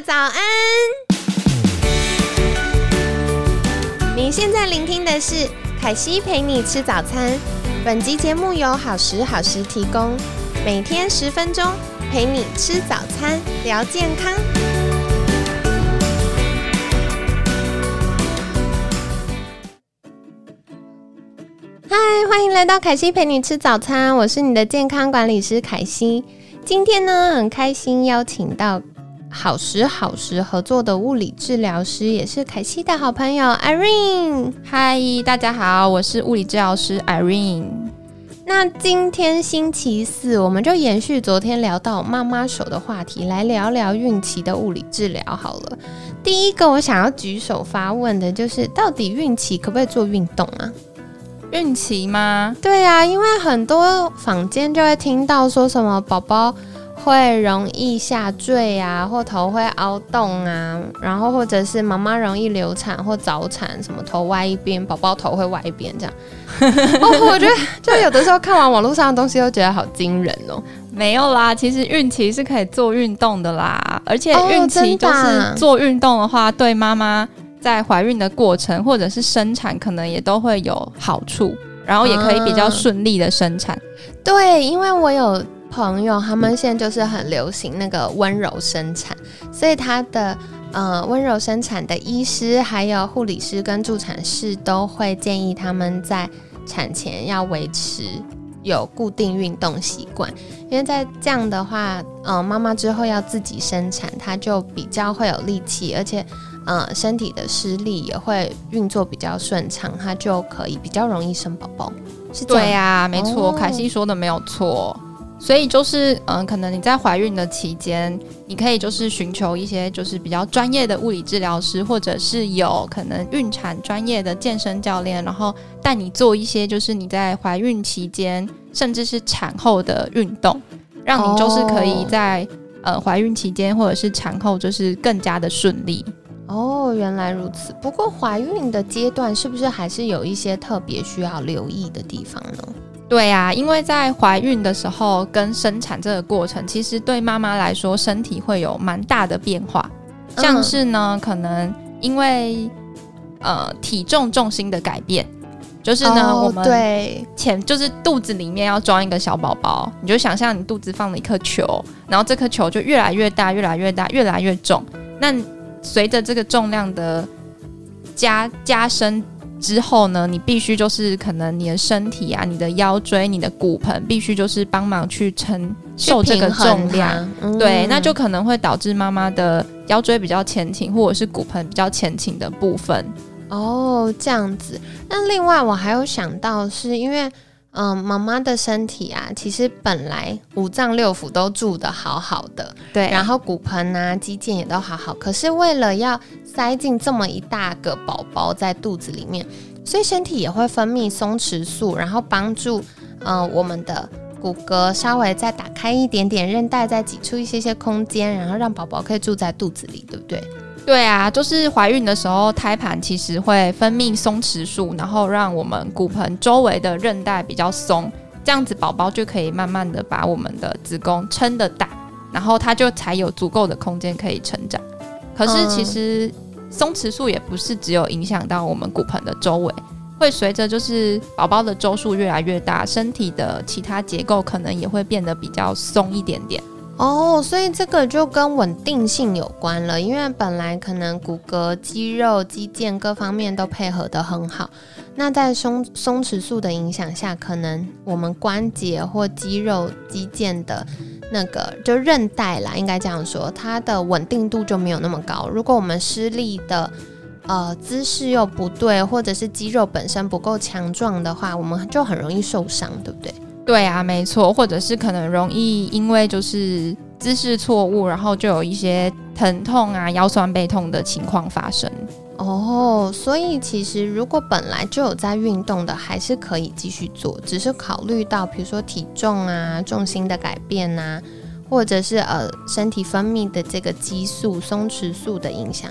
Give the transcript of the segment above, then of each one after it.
早安！你现在聆听的是凯西陪你吃早餐。本集节目由好时好时提供，每天十分钟陪你吃早餐，聊健康。嗨，欢迎来到凯西陪你吃早餐，我是你的健康管理师凯西。今天呢，很开心邀请到好时好时合作的物理治疗师，也是凯西的好朋友 Irene。嗨，大家好，我是物理治疗师 Irene。那今天星期四，我们就延续昨天聊到妈妈手的话题，来聊聊孕期的物理治疗好了。第一个，我想要举手发问的就是，到底孕期可不可以做运动啊？孕期吗？对啊，因为很多坊间就会听到说什么宝宝会容易下坠啊，或头会凹洞啊，然后或者是妈妈容易流产或早产，什么头歪一边，宝宝头会歪一边这样。哦，我觉得就有的时候看完网络上的东西，都觉得好惊人哦。没有啦，其实孕期是可以做运动的啦，而且孕期就是做运动的话，对妈妈。在怀孕的过程或者是生产，可能也都会有好处，然后也可以比较顺利的生产。对，因为我有朋友，他们现在就是很流行那个温柔生产，所以他的呃温柔生产的医师、还有护理师跟助产士都会建议他们在产前要维持有固定运动习惯，因为在这样的话，呃妈妈之后要自己生产，她就比较会有力气，而且。嗯，身体的施力也会运作比较顺畅，它就可以比较容易生宝宝。是对呀，没错，凯西说的没有错。所以就是，嗯，可能你在怀孕的期间，你可以就是寻求一些就是比较专业的物理治疗师，或者是有可能孕产专业的健身教练，然后带你做一些就是你在怀孕期间，甚至是产后的运动，让你就是可以在呃怀孕期间或者是产后就是更加的顺利。哦，原来如此。不过怀孕的阶段是不是还是有一些特别需要留意的地方呢？对啊，因为在怀孕的时候跟生产这个过程，其实对妈妈来说身体会有蛮大的变化。像是呢，可能因为呃体重重心的改变，就是呢我们对前就是肚子里面要装一个小宝宝，你就想象你肚子放了一颗球，然后这颗球就越来越大，越来越大，越来越重。那随着这个重量的加加深之后呢，你必须就是可能你的身体啊、你的腰椎、你的骨盆必须就是帮忙去承受这个重量，对，那就可能会导致妈妈的腰椎比较前倾，或者是骨盆比较前倾的部分。哦，这样子。那另外我还有想到，是因为。嗯，妈妈的身体啊，其实本来五脏六腑都住的好好的，对，然后骨盆啊、肌腱也都好好，可是为了要塞进这么一大个宝宝在肚子里面，所以身体也会分泌松弛素，然后帮助嗯我们的骨骼稍微再打开一点点，韧带再挤出一些些空间，然后让宝宝可以住在肚子里，对不对？对啊，就是怀孕的时候，胎盘其实会分泌松弛素，然后让我们骨盆周围的韧带比较松，这样子宝宝就可以慢慢的把我们的子宫撑得大，然后它就才有足够的空间可以成长。可是其实松弛素也不是只有影响到我们骨盆的周围，会随着就是宝宝的周数越来越大，身体的其他结构可能也会变得比较松一点点。哦，所以这个就跟稳定性有关了，因为本来可能骨骼、肌肉、肌腱各方面都配合的很好，那在松松弛素的影响下，可能我们关节或肌肉、肌腱的那个就韧带啦，应该这样说，它的稳定度就没有那么高。如果我们施力的呃姿势又不对，或者是肌肉本身不够强壮的话，我们就很容易受伤，对不对？对啊，没错，或者是可能容易因为就是姿势错误，然后就有一些疼痛啊、腰酸背痛的情况发生。哦，所以其实如果本来就有在运动的，还是可以继续做，只是考虑到比如说体重啊、重心的改变呐，或者是呃身体分泌的这个激素松弛素的影响，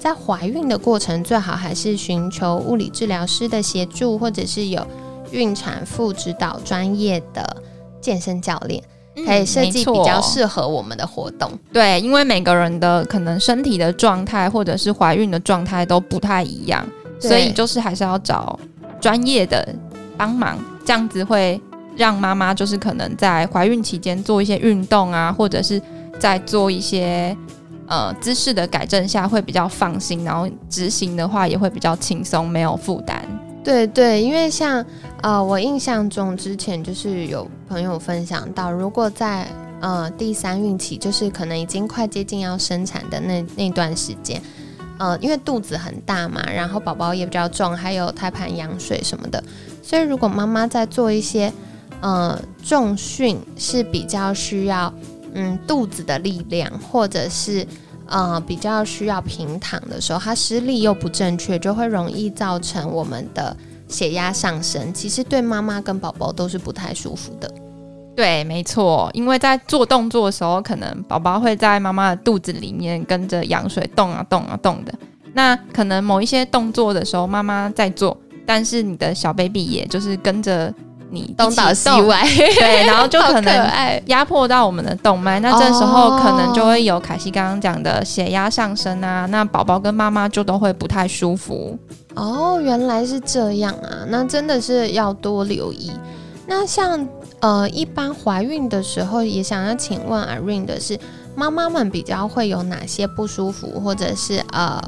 在怀孕的过程最好还是寻求物理治疗师的协助，或者是有。孕产妇指导专业的健身教练，可以设计比较适合我们的活动。对，因为每个人的可能身体的状态或者是怀孕的状态都不太一样，所以就是还是要找专业的帮忙，这样子会让妈妈就是可能在怀孕期间做一些运动啊，或者是在做一些呃姿势的改正下会比较放心，然后执行的话也会比较轻松，没有负担。对对，因为像呃，我印象中之前就是有朋友分享到，如果在呃第三孕期，就是可能已经快接近要生产的那那段时间，呃，因为肚子很大嘛，然后宝宝也比较重，还有胎盘羊水什么的，所以如果妈妈在做一些呃重训是比较需要嗯肚子的力量，或者是呃比较需要平躺的时候，它施力又不正确，就会容易造成我们的血压上升。其实对妈妈跟宝宝都是不太舒服的。对，没错，因为在做动作的时候，可能宝宝会在妈妈的肚子里面跟着羊水动啊动啊动的。那可能某一些动作的时候，妈妈在做，但是你的小 baby 也就是跟着你东倒西，歪，对，然后就可可能。压迫到我们的动脉，那这时候哦可能就会有凯西刚刚讲的血压上升啊，那宝宝跟妈妈就都会不太舒服。哦，原来是这样啊，那真的是要多留意。那像呃，一般怀孕的时候，也想要请问 Irene 的是，妈妈们比较会有哪些不舒服，或者是呃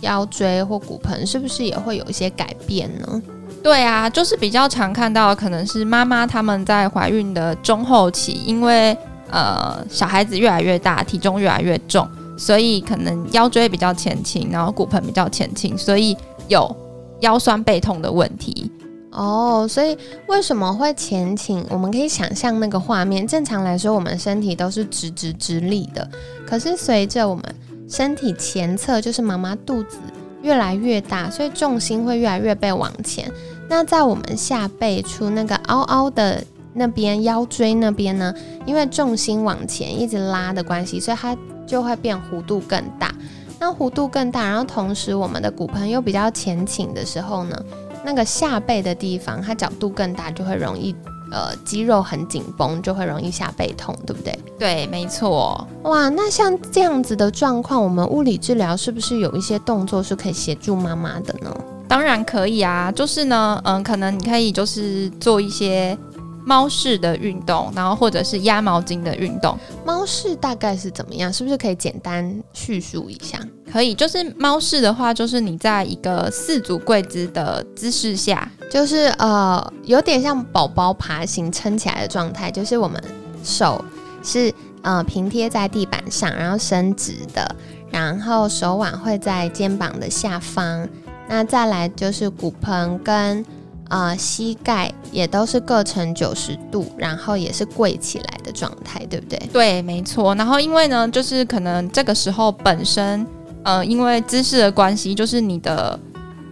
腰椎或骨盆，是不是也会有一些改变呢？对啊，就是比较常看到，可能是妈妈她们在怀孕的中后期，因为呃小孩子越来越大，体重越来越重，所以可能腰椎比较前倾，然后骨盆比较前倾，所以有腰酸背痛的问题。哦，所以为什么会前倾？我们可以想象那个画面。正常来说，我们身体都是直直直立的，可是随着我们身体前侧，就是妈妈肚子越来越大，所以重心会越来越被往前。那在我们下背处那个凹凹的那边，腰椎那边呢，因为重心往前一直拉的关系，所以它就会变弧度更大。那弧度更大，然后同时我们的骨盆又比较前倾的时候呢，那个下背的地方，它角度更大，就会容易呃肌肉很紧绷，就会容易下背痛，对不对？对，没错。哇，那像这样子的状况，我们物理治疗是不是有一些动作是可以协助妈妈的呢？当然可以啊，就是呢，嗯，可能你可以就是做一些猫式的运动，然后或者是压毛巾的运动，猫式大概是怎么样？是不是可以简单叙述一下？可以。就是猫式的话，就是你在一个四足跪姿的姿势下，就是呃，有点像宝宝爬行撑起来的状态，就是我们手是呃平贴在地板上，然后伸直的，然后手腕会在肩膀的下方，那再来就是骨盆跟呃膝盖也都是各成九十度，然后也是跪起来的状态，对不对？对，没错。然后因为呢，就是可能这个时候本身，呃，因为姿势的关系，就是你的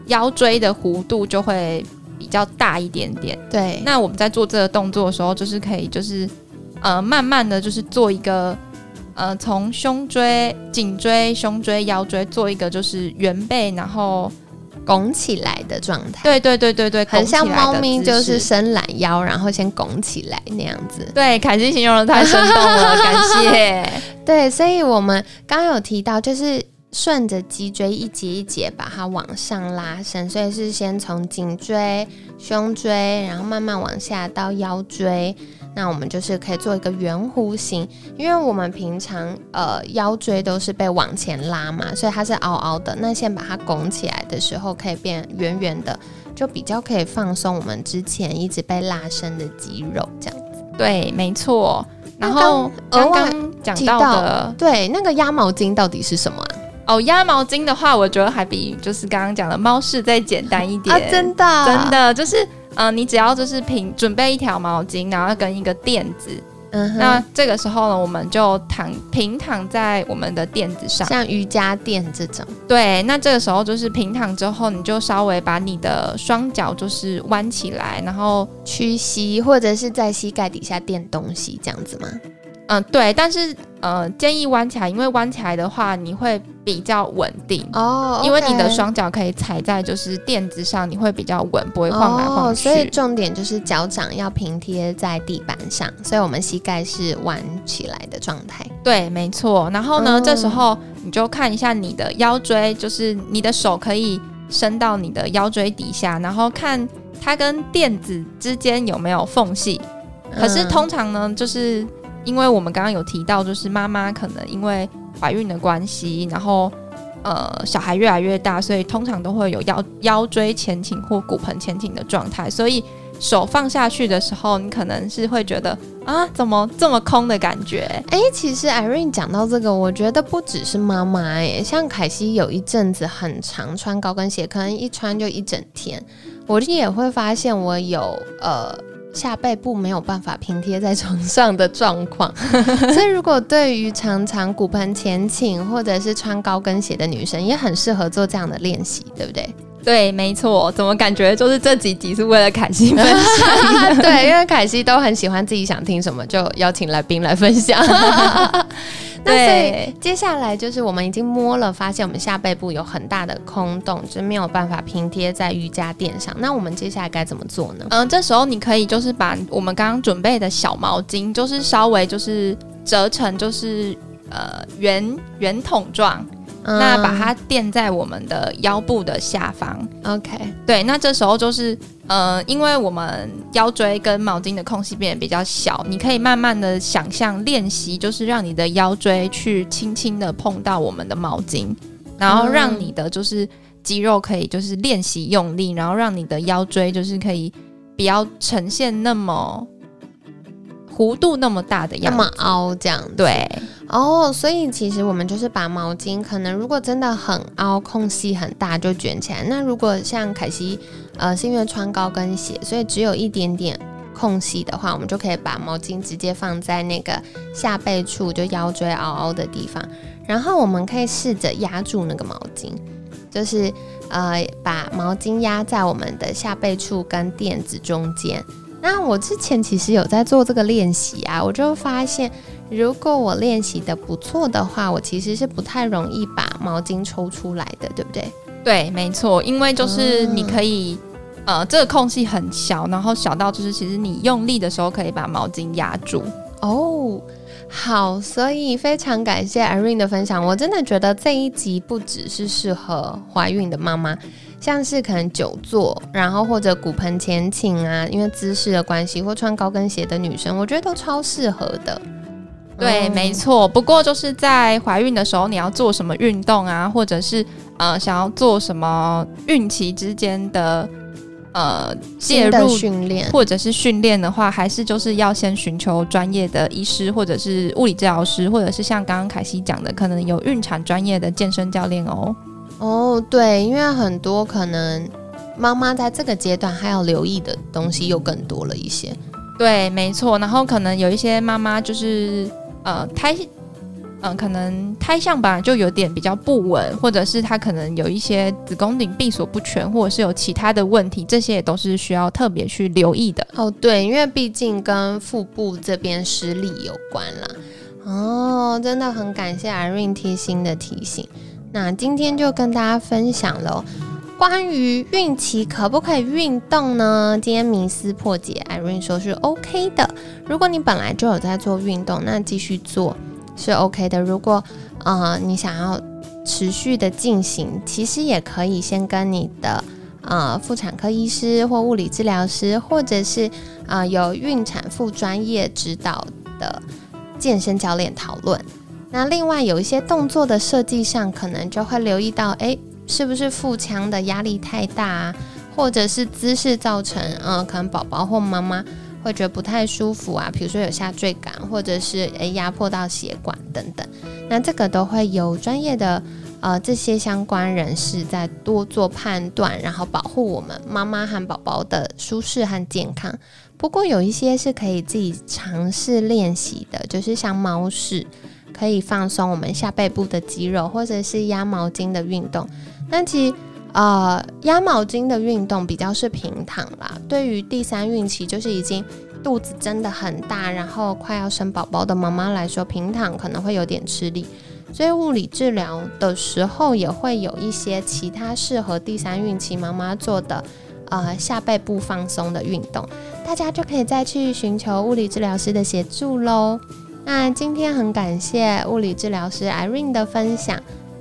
腰椎的弧度就会比较大一点点。对，那我们在做这个动作的时候，就是可以就是呃慢慢的就是做一个呃从胸椎、颈椎、胸椎、腰椎做一个就是圆背，然后拱起来的状态，对对对对对，很像猫咪，就是伸懒腰，然后先拱起来那样子。对凯西形容的太生动了，感谢。对，所以我们刚刚有提到，就是顺着脊椎一节一节把它往上拉伸，所以是先从颈椎、胸椎，然后慢慢往下到腰椎。那我们就是可以做一个圆弧形，因为我们平常呃腰椎都是被往前拉嘛，所以它是凹凹的。那先把它拱起来的时候，可以变圆圆的，就比较可以放松我们之前一直被拉伸的肌肉，这样子。对，没错。然后刚刚讲到的对，那个压毛巾到底是什么啊？哦，压毛巾的话，我觉得还比就是刚刚讲的猫式再简单一点。啊，真的真，的就是，呃，你只要就是平准备一条毛巾，然后跟一个垫子。嗯哼，那这个时候呢，我们就躺平躺在我们的垫子上。像瑜伽垫这种，对，那这个时候就是平躺之后，你就稍微把你的双脚就是弯起来，然后屈膝或者是在膝盖底下垫东西这样子吗？嗯，对，但是呃，建议弯起来，因为弯起来的话，你会比较稳定哦，因为你的双脚可以踩在就是垫子上，你会比较稳，不会晃来晃去。所以重点就是脚掌要平贴在地板上，所以我们膝盖是弯起来的状态。对，没错。然后呢，这时候你就看一下你的腰椎，就是你的手可以伸到你的腰椎底下，然后看它跟垫子之间有没有缝隙。可是通常呢，就是。因为我们刚刚有提到，就是妈妈可能因为怀孕的关系，然后呃小孩越来越大，所以通常都会有腰腰椎前倾或骨盆前倾的状态。所以手放下去的时候，你可能是会觉得啊，怎么这么空的感觉？哎，其实 Irene 讲到这个，我觉得不只是妈妈，哎，像凯西有一阵子很常穿高跟鞋，可能一穿就一整天，我也会发现我有呃。下背部没有办法平贴在床上的状况，所以如果对于常常骨盆前倾或者是穿高跟鞋的女生，也很适合做这样的练习，对不对？对，没错。怎么感觉就是这几集是为了凯西分享？对，因为凯西都很喜欢自己想听什么就邀请来宾来分享。那所以接下来就是我们已经摸了，发现我们下背部有很大的空洞，就没有办法平贴在瑜伽垫上。那我们接下来该怎么做呢？嗯，这时候你可以就是把我们刚刚准备的小毛巾，就是稍微就是折成就是呃圆圆筒状。那把它垫在我们的腰部的下方，OK，对。那这时候就是，呃，因为我们腰椎跟毛巾的空隙变得比较小，你可以慢慢的想象练习，就是让你的腰椎去轻轻的碰到我们的毛巾，然后让你的就是肌肉可以就是练习用力，然后让你的腰椎就是可以不要呈现那么。弧度那么大的样，那么凹这样，对哦，所以其实我们就是把毛巾，可能如果真的很凹，空隙很大，就卷起来。那如果像凯西，呃，是因为穿高跟鞋，所以只有一点点空隙的话，我们就可以把毛巾直接放在那个下背处，就腰椎凹凹的地方。然后我们可以试着压住那个毛巾，就是呃，把毛巾压在我们的下背处跟垫子中间。那我之前其实有在做这个练习啊，我就发现，如果我练习的不错的话，我其实是不太容易把毛巾抽出来的，对不对？对，没错，因为就是你可以，呃，这个空隙很小，然后小到就是其实你用力的时候可以把毛巾压住。哦，好，所以非常感谢 Irene 的分享，我真的觉得这一集不只是适合怀孕的妈妈。像是可能久坐，然后或者骨盆前倾啊，因为姿势的关系，或穿高跟鞋的女生，我觉得都超适合的。对，没错。不过就是在怀孕的时候，你要做什么运动啊，或者是呃想要做什么孕期之间的呃介入训练，或者是训练的话，还是就是要先寻求专业的医师，或者是物理治疗师，或者是像刚刚凯西讲的，可能有孕产专业的健身教练哦。哦，对，因为很多可能妈妈在这个阶段还要留意的东西又更多了一些。对，没错。然后可能有一些妈妈就是呃胎，嗯，可能胎象吧就有点比较不稳，或者是她可能有一些子宫颈闭锁不全，或者是有其他的问题，这些也都是需要特别去留意的。哦，对，因为毕竟跟腹部这边失力有关啦。哦，真的很感谢 Irene 贴心的提醒。那今天就跟大家分享了关于孕期可不可以运动呢？今天迷思破解，Irene 说是 OK 的。如果你本来就有在做运动，那继续做是 OK 的。如果呃你想要持续的进行，其实也可以先跟你的呃妇产科医师或物理治疗师，或者是啊有孕产妇专业指导的健身教练讨论。那另外有一些动作的设计上，可能就会留意到，哎，是不是腹腔的压力太大啊，或者是姿势造成，嗯，可能宝宝或妈妈会觉得不太舒服啊，比如说有下坠感，或者是诶压迫到血管等等，那这个都会有专业的呃这些相关人士在多做判断，然后保护我们妈妈和宝宝的舒适和健康。不过有一些是可以自己尝试练习的，就是像猫式。可以放松我们下背部的肌肉，或者是压毛巾的运动。但其实，呃，压毛巾的运动比较是平躺啦。对于第三孕期，就是已经肚子真的很大，然后快要生宝宝的妈妈来说，平躺可能会有点吃力，所以物理治疗的时候也会有一些其他适合第三孕期妈妈做的，呃，下背部放松的运动，大家就可以再去寻求物理治疗师的协助喽。那今天很感谢物理治疗师 Irene 的分享，